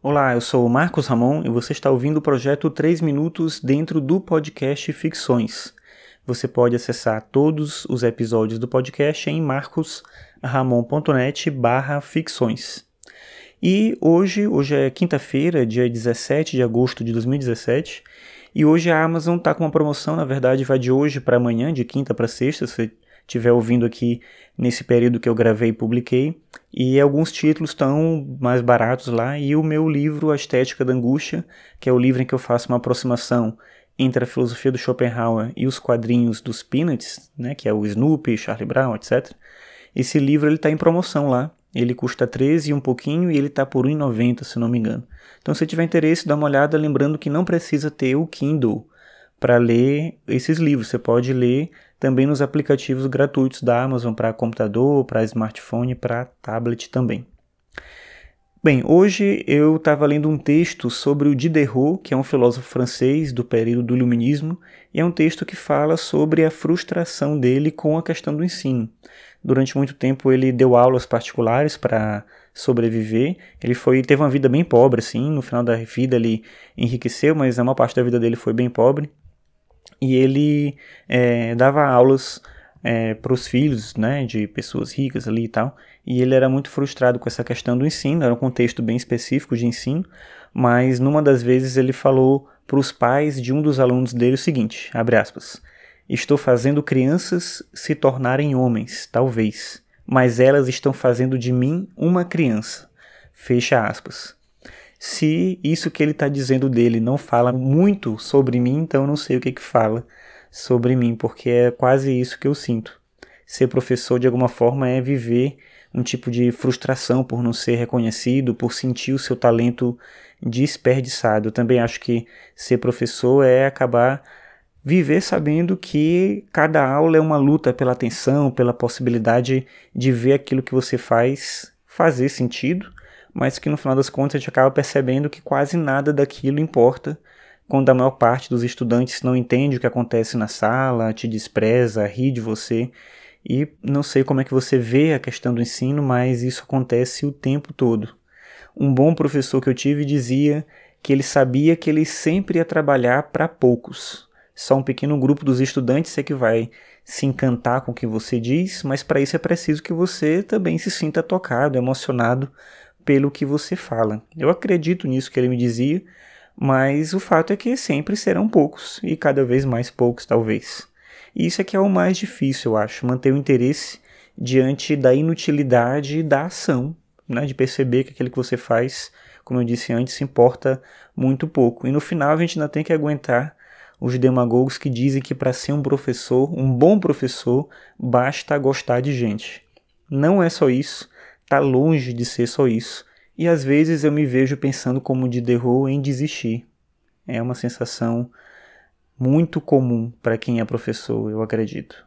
Olá, eu sou o Marcos Ramon e você está ouvindo o projeto 3 Minutos dentro do podcast Ficções. Você pode acessar todos os episódios do podcast em marcosramon.net barra ficções. E hoje, hoje é quinta-feira, dia 17 de agosto de 2017, e hoje a Amazon está com uma promoção, na verdade vai de hoje para amanhã, de quinta para sexta, se estiver ouvindo aqui nesse período que eu gravei e publiquei, e alguns títulos estão mais baratos lá, e o meu livro A Estética da Angústia, que é o livro em que eu faço uma aproximação entre a filosofia do Schopenhauer e os quadrinhos dos Peanuts, né, que é o Snoopy, Charlie Brown, etc. Esse livro está em promoção lá. Ele custa 13 e um pouquinho e ele está por 1,90, se não me engano. Então, se tiver interesse, dá uma olhada, lembrando que não precisa ter o Kindle para ler esses livros. Você pode ler também nos aplicativos gratuitos da Amazon para computador, para smartphone, para tablet também. Bem, hoje eu estava lendo um texto sobre o Diderot, que é um filósofo francês do período do Iluminismo, e é um texto que fala sobre a frustração dele com a questão do ensino. Durante muito tempo ele deu aulas particulares para sobreviver. Ele foi teve uma vida bem pobre, assim. No final da vida ele enriqueceu, mas a maior parte da vida dele foi bem pobre e ele é, dava aulas é, para os filhos né, de pessoas ricas ali e tal, e ele era muito frustrado com essa questão do ensino, era um contexto bem específico de ensino, mas numa das vezes ele falou para os pais de um dos alunos dele o seguinte, abre aspas, estou fazendo crianças se tornarem homens, talvez, mas elas estão fazendo de mim uma criança, fecha aspas. Se isso que ele está dizendo dele não fala muito sobre mim, então eu não sei o que, que fala sobre mim, porque é quase isso que eu sinto. Ser professor, de alguma forma, é viver um tipo de frustração por não ser reconhecido, por sentir o seu talento desperdiçado. Eu também acho que ser professor é acabar viver sabendo que cada aula é uma luta pela atenção, pela possibilidade de ver aquilo que você faz fazer sentido mas que no final das contas a gente acaba percebendo que quase nada daquilo importa quando a maior parte dos estudantes não entende o que acontece na sala, te despreza, ri de você. E não sei como é que você vê a questão do ensino, mas isso acontece o tempo todo. Um bom professor que eu tive dizia que ele sabia que ele sempre ia trabalhar para poucos. Só um pequeno grupo dos estudantes é que vai se encantar com o que você diz, mas para isso é preciso que você também se sinta tocado, emocionado pelo que você fala. Eu acredito nisso que ele me dizia, mas o fato é que sempre serão poucos e cada vez mais poucos, talvez. E isso é que é o mais difícil, eu acho, manter o interesse diante da inutilidade da ação, né, de perceber que aquilo que você faz, como eu disse antes, importa muito pouco. E no final a gente ainda tem que aguentar os demagogos que dizem que para ser um professor, um bom professor, basta gostar de gente. Não é só isso está longe de ser só isso. E às vezes eu me vejo pensando como de Diderot em desistir. É uma sensação muito comum para quem é professor, eu acredito.